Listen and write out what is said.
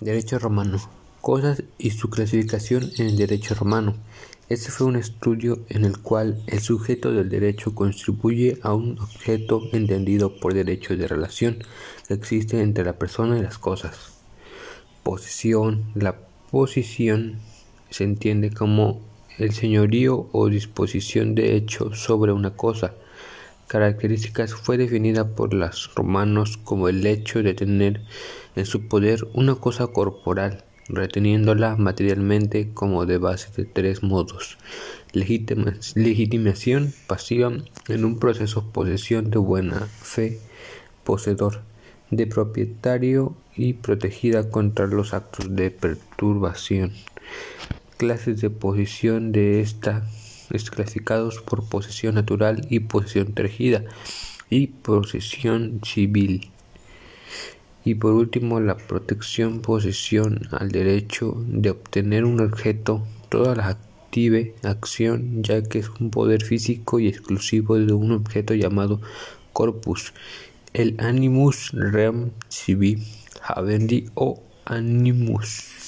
Derecho romano. Cosas y su clasificación en el derecho romano. Este fue un estudio en el cual el sujeto del derecho contribuye a un objeto entendido por derecho de relación que existe entre la persona y las cosas. Posición. La posición se entiende como el señorío o disposición de hecho sobre una cosa. Características fue definida por los romanos como el hecho de tener en su poder una cosa corporal, reteniéndola materialmente como de base de tres modos. legitimación pasiva en un proceso posesión de buena fe, poseedor, de propietario y protegida contra los actos de perturbación. Clases de posición de esta clasificados por posesión natural y posesión tejida y posesión civil. Y por último, la protección posesión al derecho de obtener un objeto, toda la active acción, ya que es un poder físico y exclusivo de un objeto llamado corpus, el animus rem civi habendi o animus.